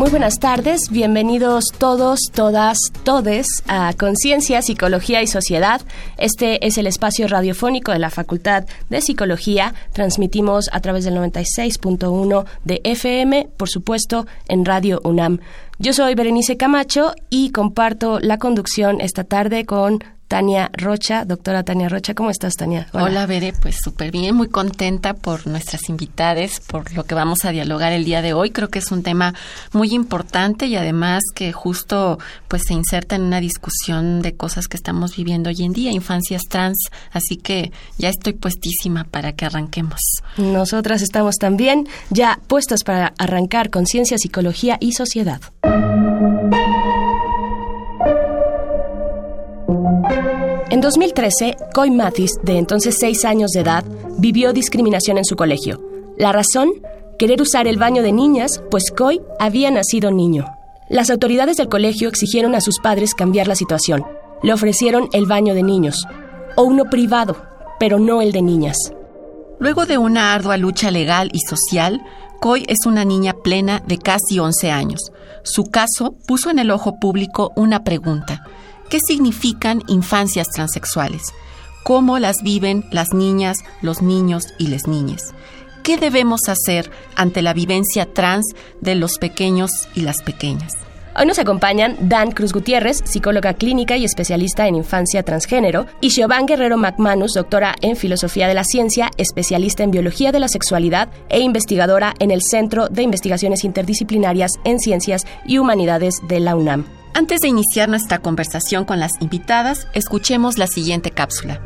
Muy buenas tardes, bienvenidos todos, todas, todes a Conciencia, Psicología y Sociedad. Este es el espacio radiofónico de la Facultad de Psicología. Transmitimos a través del 96.1 de FM, por supuesto, en Radio UNAM. Yo soy Berenice Camacho y comparto la conducción esta tarde con Tania Rocha. Doctora Tania Rocha, ¿cómo estás, Tania? Hola, Hola Bere, pues súper bien, muy contenta por nuestras invitadas, por lo que vamos a dialogar el día de hoy. Creo que es un tema muy importante y además que justo pues se inserta en una discusión de cosas que estamos viviendo hoy en día, infancias trans, así que ya estoy puestísima para que arranquemos. Nosotras estamos también ya puestas para arrancar con ciencia, psicología y sociedad. En 2013, Coy Mathis, de entonces 6 años de edad, vivió discriminación en su colegio. La razón, querer usar el baño de niñas, pues Coy había nacido niño. Las autoridades del colegio exigieron a sus padres cambiar la situación. Le ofrecieron el baño de niños, o uno privado, pero no el de niñas. Luego de una ardua lucha legal y social, Coy es una niña plena de casi 11 años. Su caso puso en el ojo público una pregunta. ¿Qué significan infancias transexuales? ¿Cómo las viven las niñas, los niños y las niñas? ¿Qué debemos hacer ante la vivencia trans de los pequeños y las pequeñas? Hoy nos acompañan Dan Cruz Gutiérrez, psicóloga clínica y especialista en infancia transgénero, y Siobhan Guerrero McManus, doctora en filosofía de la ciencia, especialista en biología de la sexualidad e investigadora en el Centro de Investigaciones Interdisciplinarias en Ciencias y Humanidades de la UNAM. Antes de iniciar nuestra conversación con las invitadas, escuchemos la siguiente cápsula.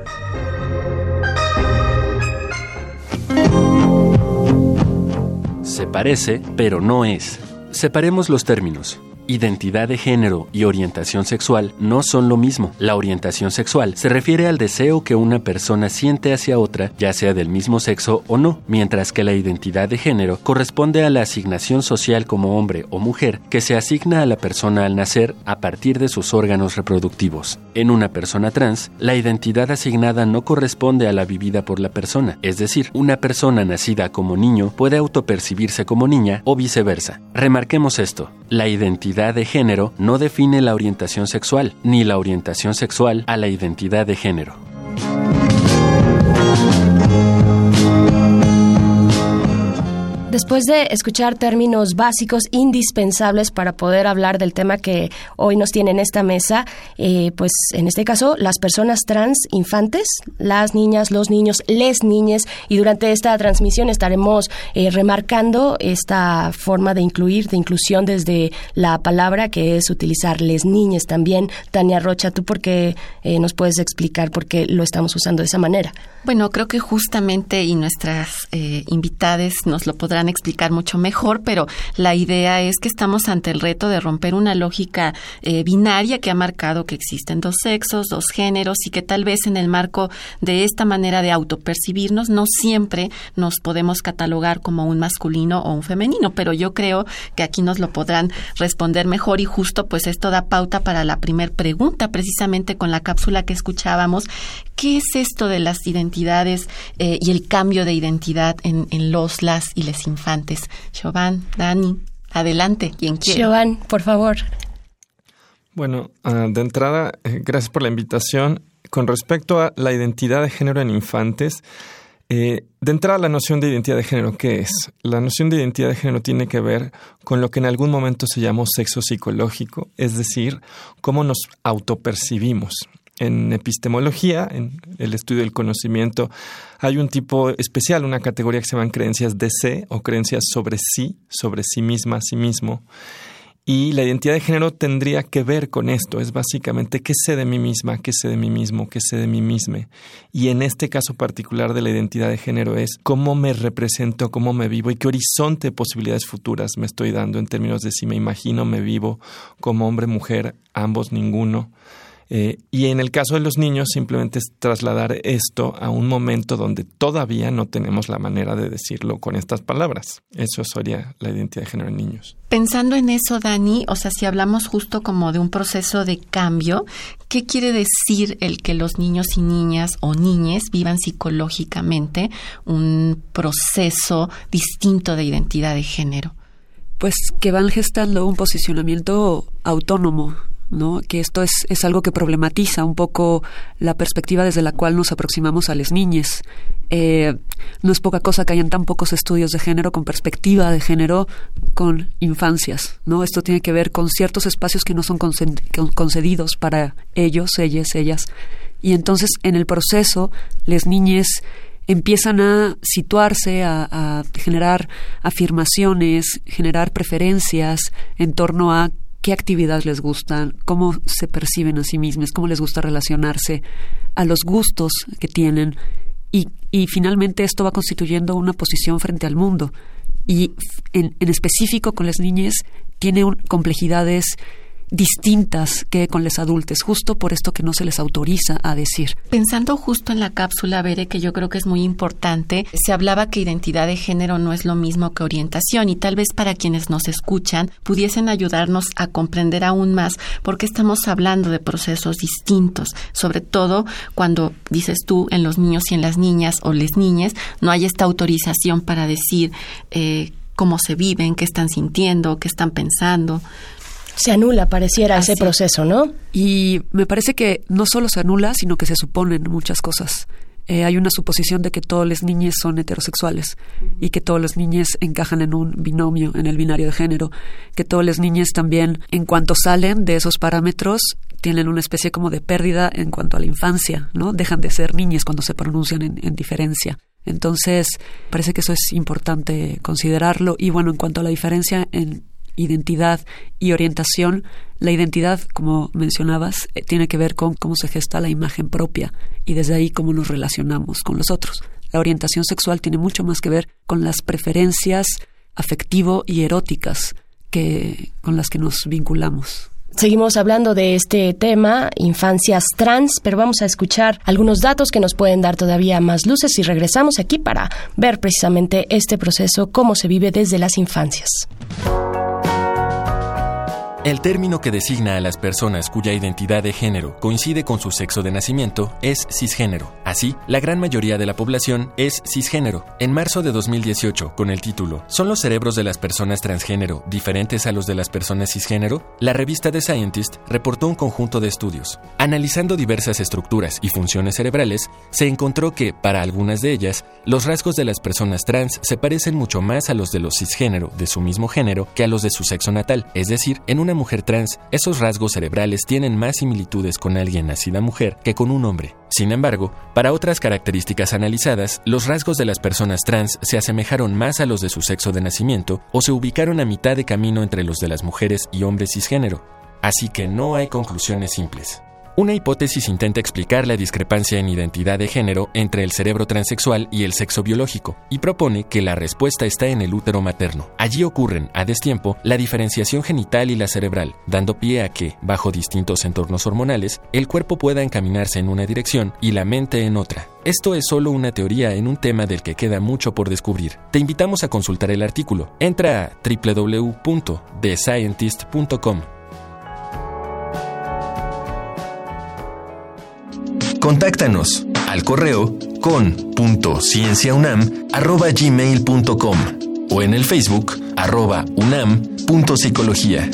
Se parece, pero no es. Separemos los términos. Identidad de género y orientación sexual no son lo mismo. La orientación sexual se refiere al deseo que una persona siente hacia otra, ya sea del mismo sexo o no, mientras que la identidad de género corresponde a la asignación social como hombre o mujer que se asigna a la persona al nacer a partir de sus órganos reproductivos. En una persona trans, la identidad asignada no corresponde a la vivida por la persona, es decir, una persona nacida como niño puede autopercibirse como niña o viceversa. Remarquemos esto, la identidad de género no define la orientación sexual, ni la orientación sexual a la identidad de género. Después de escuchar términos básicos indispensables para poder hablar del tema que hoy nos tiene en esta mesa, eh, pues en este caso las personas trans infantes, las niñas, los niños, les niñas, y durante esta transmisión estaremos eh, remarcando esta forma de incluir, de inclusión desde la palabra que es utilizar les niñas también. Tania Rocha, ¿tú por qué eh, nos puedes explicar por qué lo estamos usando de esa manera? Bueno, creo que justamente y nuestras invitadas nos lo podrán explicar mucho mejor, pero la idea es que estamos ante el reto de romper una lógica eh, binaria que ha marcado que existen dos sexos, dos géneros y que tal vez en el marco de esta manera de autopercibirnos no siempre nos podemos catalogar como un masculino o un femenino, pero yo creo que aquí nos lo podrán responder mejor y justo pues esto da pauta para la primer pregunta precisamente con la cápsula que escuchábamos. ¿Qué es esto de las identidades eh, y el cambio de identidad en, en los, las y les infantes. Siobhan, Dani, adelante, quien quiera. Siobhan, por favor. Bueno, ah, de entrada, eh, gracias por la invitación. Con respecto a la identidad de género en infantes, eh, de entrada, la noción de identidad de género, ¿qué es? La noción de identidad de género tiene que ver con lo que en algún momento se llamó sexo psicológico, es decir, cómo nos autopercibimos. En epistemología, en el estudio del conocimiento, hay un tipo especial, una categoría que se llaman creencias de sé o creencias sobre sí, sobre sí misma, sí mismo. Y la identidad de género tendría que ver con esto, es básicamente qué sé de mí misma, qué sé de mí mismo, qué sé de mí misma. Y en este caso particular de la identidad de género es cómo me represento, cómo me vivo y qué horizonte de posibilidades futuras me estoy dando en términos de si me imagino, me vivo como hombre, mujer, ambos, ninguno Eh, y en el caso de los niños, simplemente es trasladar esto a un momento donde todavía no tenemos la manera de decirlo con estas palabras. Eso sería la identidad de género en niños. Pensando en eso, Dani, o sea, si hablamos justo como de un proceso de cambio, ¿qué quiere decir el que los niños y niñas o niñes vivan psicológicamente un proceso distinto de identidad de género? Pues que van gestando un posicionamiento autónomo ¿no? que esto es, es, algo que problematiza un poco la perspectiva desde la cual nos aproximamos a las niñas. Eh, no es poca cosa que hayan tan pocos estudios de género con perspectiva de género con infancias. ¿no? Esto tiene que ver con ciertos espacios que no son concedidos para ellos, ellas, ellas. Y entonces en el proceso las niñas empiezan a situarse, a, a, generar afirmaciones, generar preferencias en torno a qué actividades les gustan, cómo se perciben a sí mismas, cómo les gusta relacionarse, a los gustos que tienen. Y, y finalmente esto va constituyendo una posición frente al mundo. Y en, en específico con las niñas tiene complejidades distintas que con los adultos, justo por esto que no se les autoriza a decir. Pensando justo en la cápsula, Bere, que yo creo que es muy importante, se hablaba que identidad de género no es lo mismo que orientación y tal vez para quienes nos escuchan pudiesen ayudarnos a comprender aún más por qué estamos hablando de procesos distintos, sobre todo cuando dices tú en los niños y en las niñas o les niñas no hay esta autorización para decir eh, cómo se viven, qué están sintiendo, qué están pensando se anula, pareciera, ese proceso, ¿no? Y me parece que no solo se anula, sino que se suponen muchas cosas. Eh, hay una suposición de que todas las niñas son heterosexuales y que todas las niñas encajan en un binomio, en el binario de género, que todas las niñas también, en cuanto salen de esos parámetros, tienen una especie como de pérdida en cuanto a la infancia, ¿no? Dejan de ser niñas cuando se pronuncian en, en diferencia. Entonces, parece que eso es importante considerarlo. Y bueno, en cuanto a la diferencia en identidad y orientación, la identidad, como mencionabas, eh, tiene que ver con cómo se gesta la imagen propia y desde ahí cómo nos relacionamos con los otros. La orientación sexual tiene mucho más que ver con las preferencias afectivo y eróticas que con las que nos vinculamos. Seguimos hablando de este tema, infancias trans, pero vamos a escuchar algunos datos que nos pueden dar todavía más luces y regresamos aquí para ver precisamente este proceso, cómo se vive desde las infancias. El término que designa a las personas cuya identidad de género coincide con su sexo de nacimiento es cisgénero. Así, la gran mayoría de la población es cisgénero. En marzo de 2018, con el título ¿Son los cerebros de las personas transgénero diferentes a los de las personas cisgénero? La revista The Scientist reportó un conjunto de estudios. Analizando diversas estructuras y funciones cerebrales, se encontró que, para algunas de ellas, los rasgos de las personas trans se parecen mucho más a los de los cisgénero de su mismo género que a los de su sexo natal, es decir, en una mujer trans, esos rasgos cerebrales tienen más similitudes con alguien nacida mujer que con un hombre. Sin embargo, para otras características analizadas, los rasgos de las personas trans se asemejaron más a los de su sexo de nacimiento o se ubicaron a mitad de camino entre los de las mujeres y hombres cisgénero. Así que no hay conclusiones simples. Una hipótesis intenta explicar la discrepancia en identidad de género entre el cerebro transexual y el sexo biológico y propone que la respuesta está en el útero materno. Allí ocurren, a destiempo, la diferenciación genital y la cerebral, dando pie a que, bajo distintos entornos hormonales, el cuerpo pueda encaminarse en una dirección y la mente en otra. Esto es solo una teoría en un tema del que queda mucho por descubrir. Te invitamos a consultar el artículo. Entra a www.thescientist.com Contáctanos al correo con.cienciaunam.gmail.com o en el Facebook arroba unam.psicología.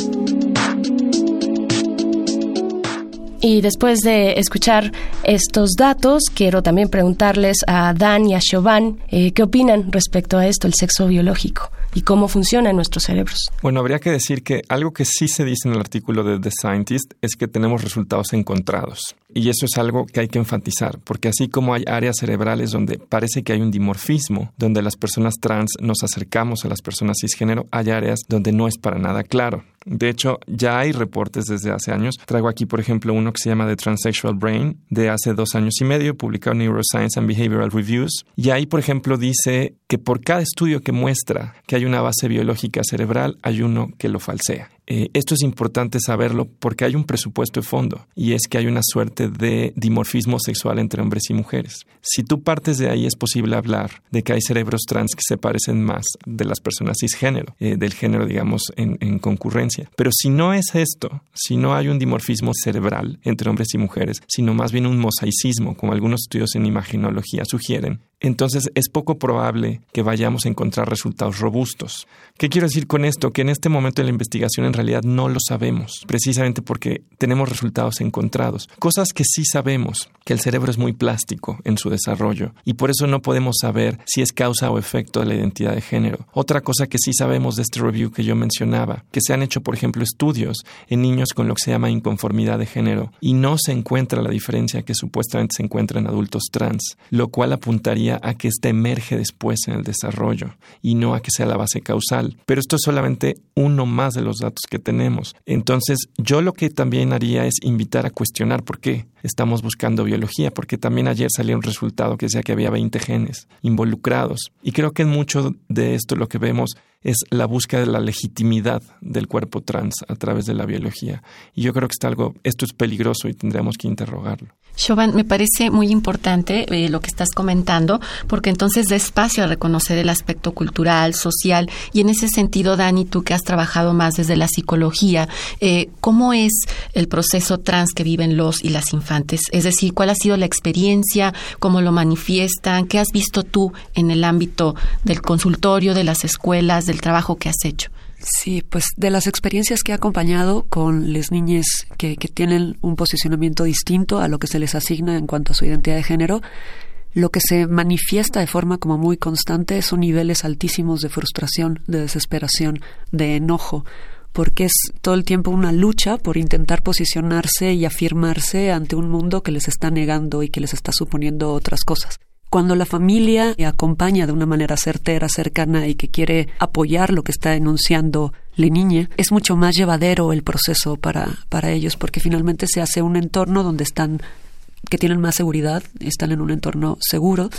Y después de escuchar estos datos, quiero también preguntarles a Dan y a Chauvin eh, qué opinan respecto a esto, el sexo biológico y cómo funciona en nuestros cerebros. Bueno, habría que decir que algo que sí se dice en el artículo de The Scientist es que tenemos resultados encontrados. Y eso es algo que hay que enfatizar, porque así como hay áreas cerebrales donde parece que hay un dimorfismo, donde las personas trans nos acercamos a las personas cisgénero, hay áreas donde no es para nada claro. De hecho, ya hay reportes desde hace años. Traigo aquí, por ejemplo, uno que se llama The Transsexual Brain, de hace dos años y medio, publicado en Neuroscience and Behavioral Reviews. Y ahí, por ejemplo, dice que por cada estudio que muestra que hay una base biológica cerebral, hay uno que lo falsea. Eh, esto es importante saberlo porque hay un presupuesto de fondo y es que hay una suerte de dimorfismo sexual entre hombres y mujeres. Si tú partes de ahí es posible hablar de que hay cerebros trans que se parecen más de las personas cisgénero, eh, del género digamos en, en concurrencia. Pero si no es esto, si no hay un dimorfismo cerebral entre hombres y mujeres, sino más bien un mosaicismo, como algunos estudios en imaginología sugieren, entonces es poco probable que vayamos a encontrar resultados robustos. ¿Qué quiero decir con esto? Que en este momento de la investigación en realidad no lo sabemos, precisamente porque tenemos resultados encontrados. Cosas que sí sabemos, que el cerebro es muy plástico en su desarrollo y por eso no podemos saber si es causa o efecto de la identidad de género. Otra cosa que sí sabemos de este review que yo mencionaba, que se han hecho, por ejemplo, estudios en niños con lo que se llama inconformidad de género y no se encuentra la diferencia que supuestamente se encuentra en adultos trans, lo cual apuntaría a que éste emerge después en el desarrollo y no a que sea la base causal. Pero esto es solamente uno más de los datos que tenemos. Entonces, yo lo que también haría es invitar a cuestionar por qué estamos buscando biología, porque también ayer salió un resultado que decía que había 20 genes involucrados. Y creo que en mucho de esto lo que vemos es la búsqueda de la legitimidad del cuerpo trans a través de la biología. Y yo creo que está algo, esto es peligroso y tendríamos que interrogarlo. Shoban, me parece muy importante eh, lo que estás comentando, porque entonces da espacio a reconocer el aspecto cultural, social, y en ese sentido, Dani, tú que has trabajado más desde la psicología, eh, ¿cómo es el proceso trans que viven los y las infantes? Es decir, ¿cuál ha sido la experiencia? ¿Cómo lo manifiestan? ¿Qué has visto tú en el ámbito del consultorio, de las escuelas, del trabajo que has hecho? Sí, pues de las experiencias que he acompañado con las niñas que, que tienen un posicionamiento distinto a lo que se les asigna en cuanto a su identidad de género, lo que se manifiesta de forma como muy constante son niveles altísimos de frustración, de desesperación, de enojo, porque es todo el tiempo una lucha por intentar posicionarse y afirmarse ante un mundo que les está negando y que les está suponiendo otras cosas. Cuando la familia acompaña de una manera certera, cercana y que quiere apoyar lo que está enunciando la niña, es mucho más llevadero el proceso para, para ellos, porque finalmente se hace un entorno donde están, que tienen más seguridad, están en un entorno seguro,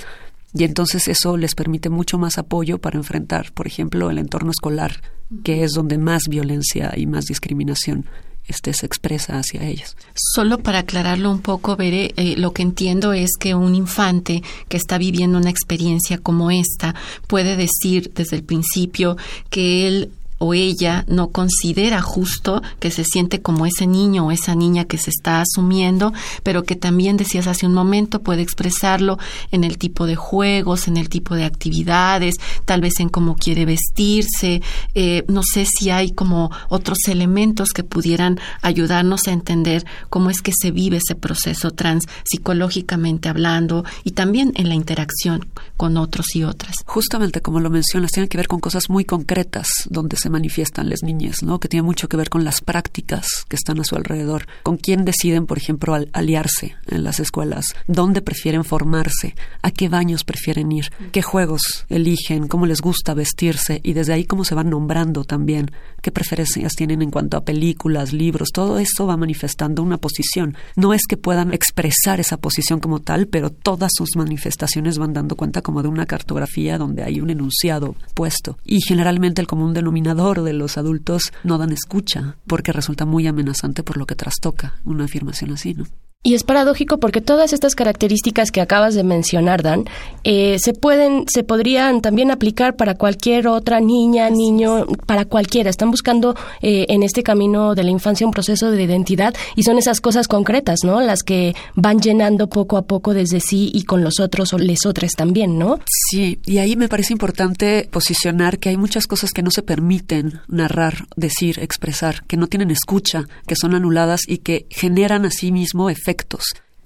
y entonces eso les permite mucho más apoyo para enfrentar, por ejemplo, el entorno escolar, que es donde más violencia y más discriminación este, se expresa hacia ellos. Solo para aclararlo un poco, Veré, eh, lo que entiendo es que un infante que está viviendo una experiencia como esta puede decir desde el principio que él o ella no considera justo que se siente como ese niño o esa niña que se está asumiendo, pero que también decías hace un momento puede expresarlo en el tipo de juegos, en el tipo de actividades, tal vez en cómo quiere vestirse. Eh, no sé si hay como otros elementos que pudieran ayudarnos a entender cómo es que se vive ese proceso trans psicológicamente hablando y también en la interacción con otros y otras. Justamente como lo mencionas, tiene que ver con cosas muy concretas donde se manifiestan las niñas, ¿no? Que tiene mucho que ver con las prácticas que están a su alrededor, con quién deciden, por ejemplo, aliarse en las escuelas, dónde prefieren formarse, a qué baños prefieren ir, qué juegos eligen, cómo les gusta vestirse y desde ahí cómo se van nombrando también, qué preferencias tienen en cuanto a películas, libros, todo eso va manifestando una posición. No es que puedan expresar esa posición como tal, pero todas sus manifestaciones van dando cuenta como de una cartografía donde hay un enunciado puesto. Y generalmente el común denominador de los adultos no dan escucha porque resulta muy amenazante por lo que trastoca una afirmación así, ¿no? Y es paradójico porque todas estas características que acabas de mencionar, Dan, eh, se pueden, se podrían también aplicar para cualquier otra niña, niño, para cualquiera. Están buscando eh, en este camino de la infancia un proceso de identidad y son esas cosas concretas, ¿no? Las que van llenando poco a poco desde sí y con los otros o les otros también, ¿no? Sí, y ahí me parece importante posicionar que hay muchas cosas que no se permiten narrar, decir, expresar, que no tienen escucha, que son anuladas y que generan a sí mismo efectos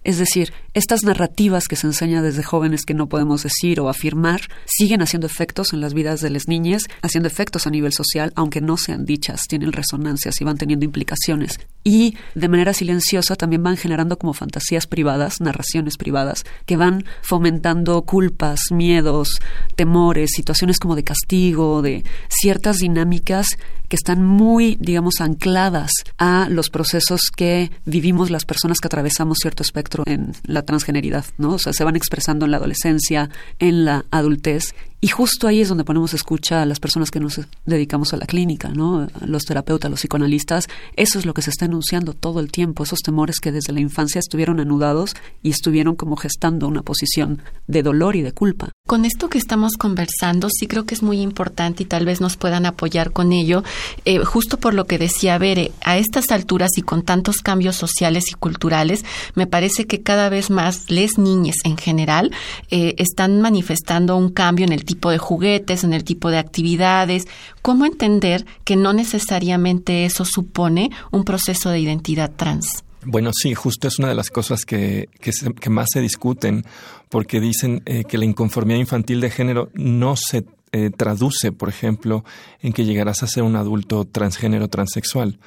es decir, estas narrativas que se enseñan desde jóvenes que no podemos decir o afirmar siguen haciendo efectos en las vidas de las niñas, haciendo efectos a nivel social, aunque no sean dichas, tienen resonancias y van teniendo implicaciones. Y de manera silenciosa también van generando como fantasías privadas, narraciones privadas, que van fomentando culpas, miedos, temores, situaciones como de castigo, de ciertas dinámicas están muy, digamos, ancladas a los procesos que vivimos las personas que atravesamos cierto espectro en la transgeneridad, ¿no? O sea, se van expresando en la adolescencia, en la adultez Y justo ahí es donde ponemos escucha a las personas que nos dedicamos a la clínica, ¿no? Los terapeutas, los psicoanalistas, eso es lo que se está enunciando todo el tiempo, esos temores que desde la infancia estuvieron anudados y estuvieron como gestando una posición de dolor y de culpa. Con esto que estamos conversando, sí creo que es muy importante y tal vez nos puedan apoyar con ello, eh, justo por lo que decía Bere, a estas alturas y con tantos cambios sociales y culturales, me parece que cada vez más les niñas en general eh, están manifestando un cambio en el tipo de juguetes, en el tipo de actividades. ¿Cómo entender que no necesariamente eso supone un proceso de identidad trans? Bueno, sí, justo es una de las cosas que, que, más se discuten, porque dicen eh, que la inconformidad infantil de género no se eh, traduce, por ejemplo, en que llegarás a ser un adulto transgénero transexual.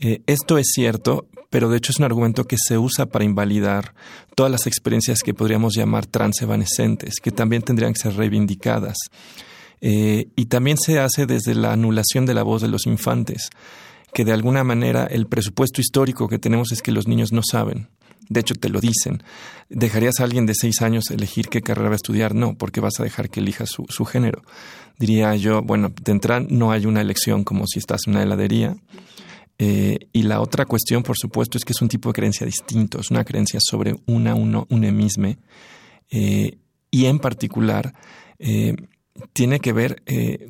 Eh, esto es cierto, pero de hecho es un argumento que se usa para invalidar todas las experiencias que podríamos llamar transevanescentes, que también tendrían que ser reivindicadas. y también se hace desde la anulación de la voz de los infantes que de alguna manera el presupuesto histórico que tenemos es que los niños no saben. De hecho, te lo dicen. ¿Dejarías a alguien de seis años elegir qué carrera va a estudiar? No, porque vas a dejar que elija su, su género. Diría yo, bueno, de entrada no hay una elección como si estás en una heladería. Eh, y la otra cuestión, por supuesto, es que es un tipo de creencia distinto, es una creencia sobre una, uno, un emisme. Eh, y en particular, eh, tiene que ver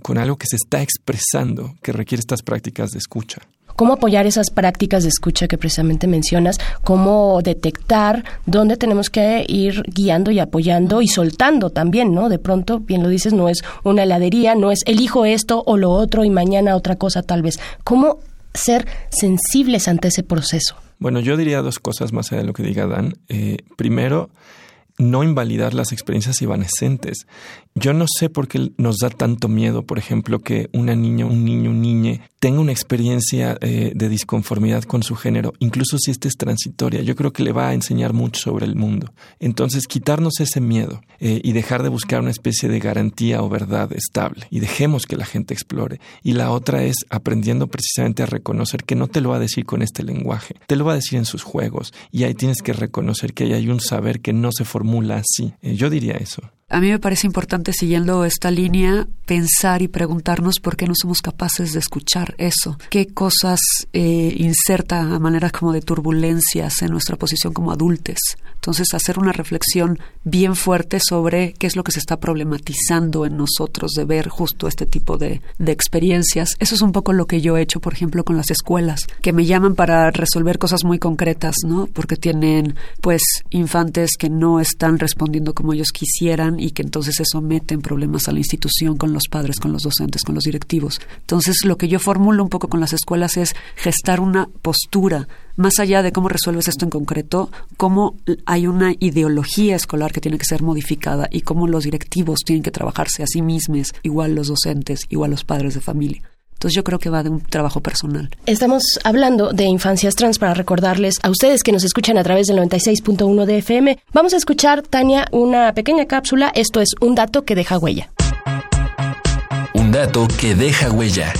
con algo que se está expresando, que requiere estas prácticas de escucha cómo apoyar esas prácticas de escucha que precisamente mencionas, cómo detectar dónde tenemos que ir guiando y apoyando y soltando también, ¿no? De pronto, bien lo dices, no es una heladería, no es elijo esto o lo otro y mañana otra cosa tal vez. ¿Cómo ser sensibles ante ese proceso? Bueno, yo diría dos cosas más allá de lo que diga Dan. Eh, primero, no invalidar las experiencias evanescentes. Yo no sé por qué nos da tanto miedo, por ejemplo, que una niña, un niño, un niñe tenga una experiencia eh, de disconformidad con su género, incluso si esta es transitoria. Yo creo que le va a enseñar mucho sobre el mundo. Entonces, quitarnos ese miedo eh, y dejar de buscar una especie de garantía o verdad estable y dejemos que la gente explore. Y la otra es aprendiendo precisamente a reconocer que no te lo va a decir con este lenguaje, te lo va a decir en sus juegos y ahí tienes que reconocer que hay un saber que no se formula así. Eh, yo diría eso. A mí me parece importante, siguiendo esta línea, pensar y preguntarnos por qué no somos capaces de escuchar eso. ¿Qué cosas eh, inserta a manera como de turbulencias en nuestra posición como adultos? Entonces, hacer una reflexión bien fuerte sobre qué es lo que se está problematizando en nosotros de ver justo este tipo de, de experiencias. Eso es un poco lo que yo he hecho, por ejemplo, con las escuelas, que me llaman para resolver cosas muy concretas, ¿no? Porque tienen, pues, infantes que no están respondiendo como ellos quisieran y que entonces eso mete en problemas a la institución con los padres, con los docentes, con los directivos. Entonces, lo que yo formulo un poco con las escuelas es gestar una postura más allá de cómo resuelves esto en concreto, cómo hay una ideología escolar que tiene que ser modificada y cómo los directivos tienen que trabajarse a sí mismos, igual los docentes, igual los padres de familia. Entonces yo creo que va de un trabajo personal. Estamos hablando de infancias trans para recordarles a ustedes que nos escuchan a través del 96.1 de FM. Vamos a escuchar, Tania, una pequeña cápsula. Esto es un dato que deja huella. Un dato que deja huella.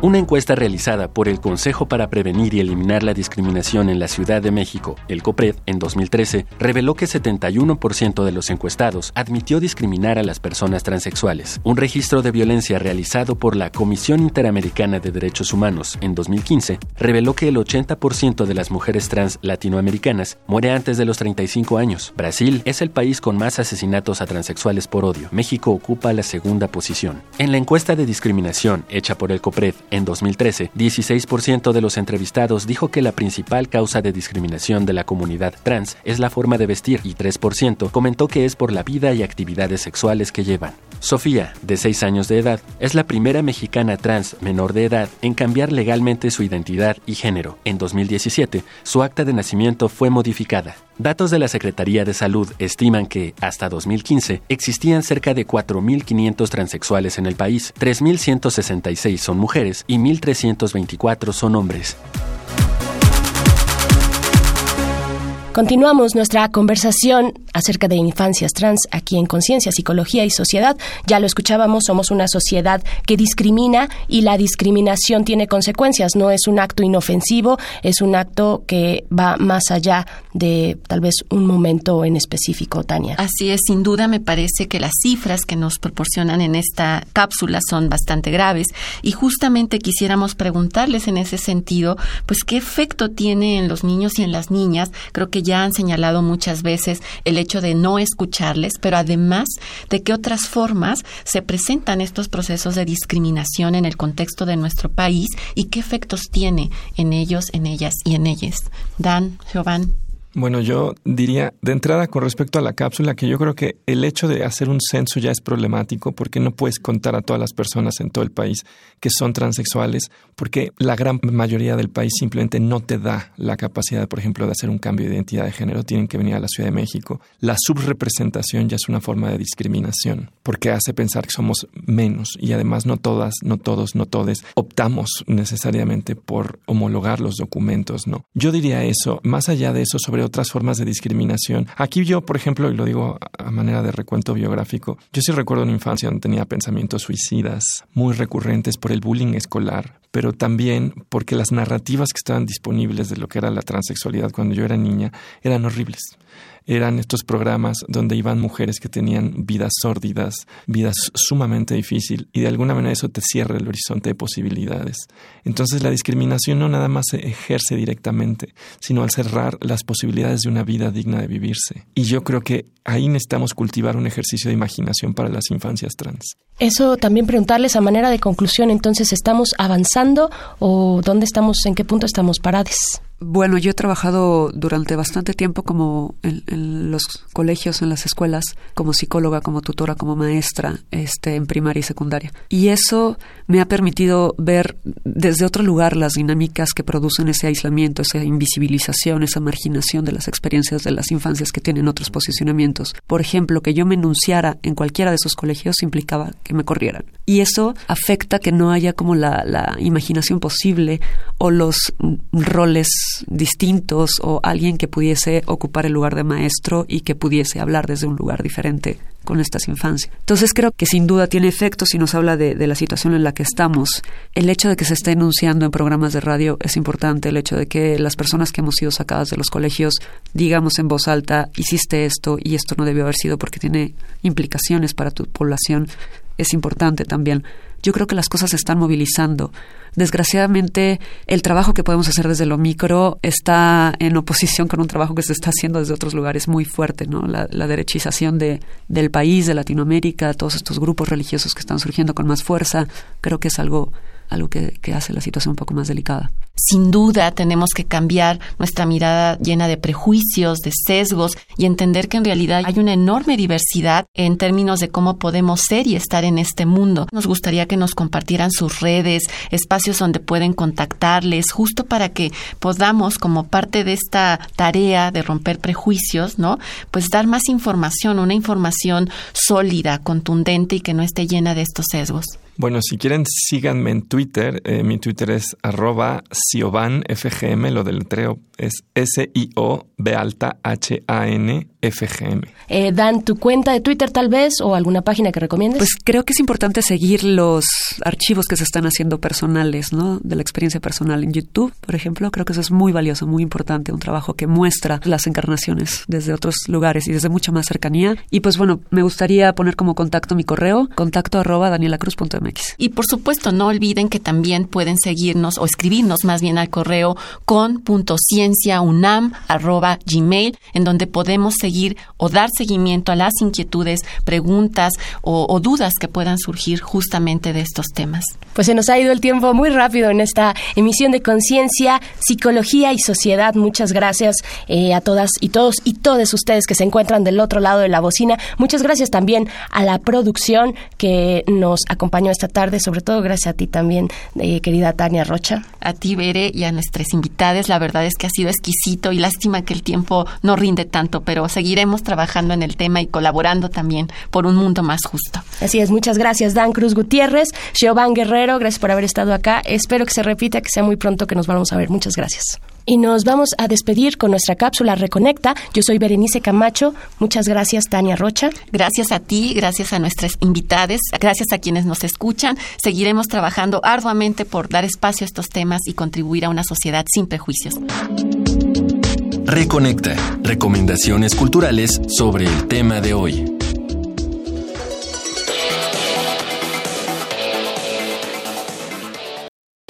Una encuesta realizada por el Consejo para Prevenir y Eliminar la Discriminación en la Ciudad de México, el COPRED, en 2013, reveló que 71% de los encuestados admitió discriminar a las personas transexuales. Un registro de violencia realizado por la Comisión Interamericana de Derechos Humanos en 2015 reveló que el 80% de las mujeres trans latinoamericanas muere antes de los 35 años. Brasil es el país con más asesinatos a transexuales por odio. México ocupa la segunda posición. En la encuesta de discriminación hecha por el COPRED en 2013, 16% de los entrevistados dijo que la principal causa de discriminación de la comunidad trans es la forma de vestir y 3% comentó que es por la vida y actividades sexuales que llevan. Sofía, de 6 años de edad, es la primera mexicana trans menor de edad en cambiar legalmente su identidad y género. En 2017, su acta de nacimiento fue modificada. Datos de la Secretaría de Salud estiman que, hasta 2015, existían cerca de 4.500 transexuales en el país, 3.166 son mujeres y 1.324 son hombres. Continuamos nuestra conversación acerca de infancias trans aquí en Conciencia, Psicología y Sociedad. Ya lo escuchábamos, somos una sociedad que discrimina y la discriminación tiene consecuencias. No es un acto inofensivo, es un acto que va más allá de tal vez un momento en específico, Tania. Así es, sin duda me parece que las cifras que nos proporcionan en esta cápsula son bastante graves y justamente quisiéramos preguntarles en ese sentido, pues qué efecto tiene en los niños y en las niñas. Creo que ya han señalado muchas veces el hecho de no escucharles, pero además de qué otras formas se presentan estos procesos de discriminación en el contexto de nuestro país y qué efectos tiene en ellos, en ellas y en ellas. Dan, Giovanni. Bueno, yo diría de entrada con respecto a la cápsula que yo creo que el hecho de hacer un censo ya es problemático porque no puedes contar a todas las personas en todo el país que son transexuales porque la gran mayoría del país simplemente no te da la capacidad, por ejemplo, de hacer un cambio de identidad de género. Tienen que venir a la Ciudad de México. La subrepresentación ya es una forma de discriminación porque hace pensar que somos menos y además no todas, no todos, no todes optamos necesariamente por homologar los documentos, ¿no? Yo diría eso, más allá de eso sobre otras formas de discriminación. Aquí yo, por ejemplo, y lo digo a manera de recuento biográfico, yo sí recuerdo una infancia donde tenía pensamientos suicidas muy recurrentes por el bullying escolar, pero también porque las narrativas que estaban disponibles de lo que era la transexualidad cuando yo era niña eran horribles eran estos programas donde iban mujeres que tenían vidas sórdidas, vidas sumamente difíciles y de alguna manera eso te cierra el horizonte de posibilidades. Entonces la discriminación no nada más se ejerce directamente, sino al cerrar las posibilidades de una vida digna de vivirse. Y yo creo que ahí necesitamos cultivar un ejercicio de imaginación para las infancias trans. Eso también preguntarles a manera de conclusión, entonces, ¿estamos avanzando o dónde estamos, en qué punto estamos parados? Bueno, yo he trabajado durante bastante tiempo como en, los colegios, en las escuelas, como psicóloga, como tutora, como maestra, este, en primaria y secundaria. Y eso me ha permitido ver desde otro lugar las dinámicas que producen ese aislamiento, esa invisibilización, esa marginación de las experiencias de las infancias que tienen otros posicionamientos. Por ejemplo, que yo me enunciara en cualquiera de esos colegios implicaba que me corrieran. Y eso afecta que no haya como la, la imaginación posible o los roles distintos o alguien que pudiese ocupar el lugar de maestro y que pudiese hablar desde un lugar diferente con estas infancias. Entonces creo que sin duda tiene efecto si nos habla de, de, la situación en la que estamos. El hecho de que se esté enunciando en programas de radio es importante, el hecho de que las personas que hemos sido sacadas de los colegios digamos en voz alta, hiciste esto y esto no debió haber sido porque tiene implicaciones para tu población, es importante también yo creo que las cosas se están movilizando. Desgraciadamente, el trabajo que podemos hacer desde lo micro está en oposición con un trabajo que se está haciendo desde otros lugares muy fuerte, ¿no? La, derechización de, del país, de Latinoamérica, todos estos grupos religiosos que están surgiendo con más fuerza, creo que es algo algo que, hace la situación un poco más delicada. Sin duda tenemos que cambiar nuestra mirada llena de prejuicios, de sesgos y entender que en realidad hay una enorme diversidad en términos de cómo podemos ser y estar en este mundo. Nos gustaría que nos compartieran sus redes, espacios donde pueden contactarles, justo para que podamos, como parte de esta tarea de romper prejuicios, ¿no? Pues dar más información, una información sólida, contundente y que no esté llena de estos sesgos. Bueno, si quieren, síganme en Twitter. Eh, mi Twitter es arroba FGM, lo del letreo es S-I-O-B alta H-A-N FGM. Eh, Dan, tu cuenta de Twitter tal vez o alguna página que recomiendes. Pues creo que es importante seguir los archivos que se están haciendo personales, ¿no? De la experiencia personal en YouTube, por ejemplo. Creo que eso es muy valioso, muy importante, un trabajo que muestra las encarnaciones desde otros lugares y desde mucha más cercanía. Y pues bueno, me gustaría poner como contacto mi correo, contacto arroba danielacruz.mx. Y por supuesto, no olviden que también pueden seguirnos o escribirnos más bien al correo con punto arroba gmail, en donde podemos seguir o dar seguimiento a las inquietudes, preguntas o, dudas que puedan surgir justamente de estos temas. Pues se nos ha ido el tiempo muy rápido en esta emisión de Conciencia, Psicología y Sociedad. Muchas gracias eh, a todas y todos y todos ustedes que se encuentran del otro lado de la bocina. Muchas gracias también a la producción que nos acompañó esta tarde, sobre todo gracias a ti también, eh, querida Tania Rocha. A ti, Bere, y a nuestras invitadas. La verdad es que ha sido exquisito y lástima que el tiempo no rinde tanto, pero seguiremos trabajando en el tema y colaborando también por un mundo más justo. Así es, muchas gracias Dan Cruz Gutiérrez, Giovanni Guerrero, gracias por haber estado acá. Espero que se repita, que sea muy pronto que nos vamos a ver. Muchas gracias. Y nos vamos a despedir con nuestra cápsula Reconecta. Yo soy Berenice Camacho. Muchas gracias, Tania Rocha. Gracias a ti, gracias a nuestras invitadas, gracias a quienes nos escuchan. Seguiremos trabajando arduamente por dar espacio a estos temas y contribuir a una sociedad sin prejuicios. Reconecta. Recomendaciones culturales sobre el tema de hoy.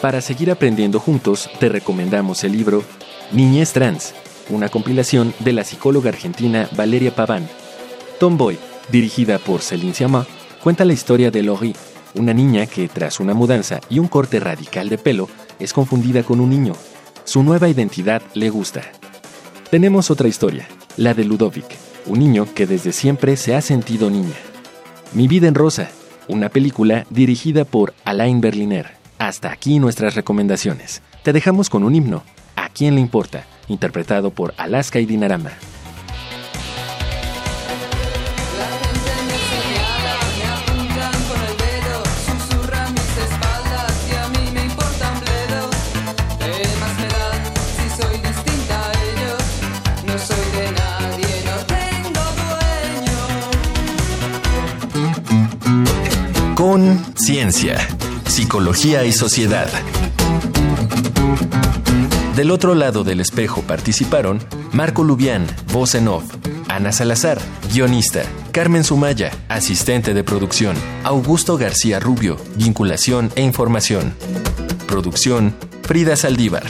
Para seguir aprendiendo juntos, te recomendamos el libro Niñez Trans, una compilación de la psicóloga argentina Valeria Paván. Tomboy, dirigida por Céline Sciamma, cuenta la historia de Laurie, una niña que, tras una mudanza y un corte radical de pelo, es confundida con un niño. Su nueva identidad le gusta. Tenemos otra historia, la de Ludovic, un niño que desde siempre se ha sentido niña. Mi vida en rosa, una película dirigida por Alain Berliner. Hasta aquí nuestras recomendaciones. Te dejamos con un himno, ¿A quién le importa? interpretado por Alaska y Dinarama. Ciencia, Psicología y Sociedad. Del otro lado del espejo participaron Marco Lubián, voz off, Ana Salazar, guionista, Carmen Sumaya, asistente de producción, Augusto García Rubio, vinculación e información. Producción, Frida Saldívar.